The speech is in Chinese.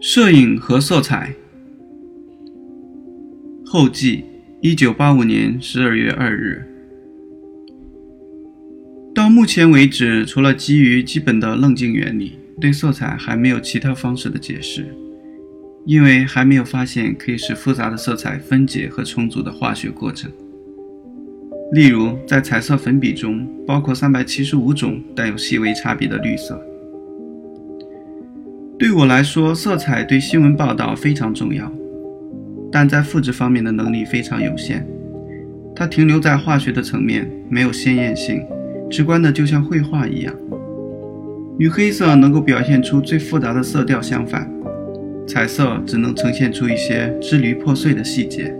摄影和色彩后记，一九八五年十二月二日。到目前为止，除了基于基本的棱镜原理，对色彩还没有其他方式的解释，因为还没有发现可以使复杂的色彩分解和重组的化学过程。例如，在彩色粉笔中，包括三百七十五种带有细微差别的绿色。对我来说，色彩对新闻报道非常重要，但在复制方面的能力非常有限。它停留在化学的层面，没有鲜艳性，直观的就像绘画一样。与黑色能够表现出最复杂的色调相反，彩色只能呈现出一些支离破碎的细节。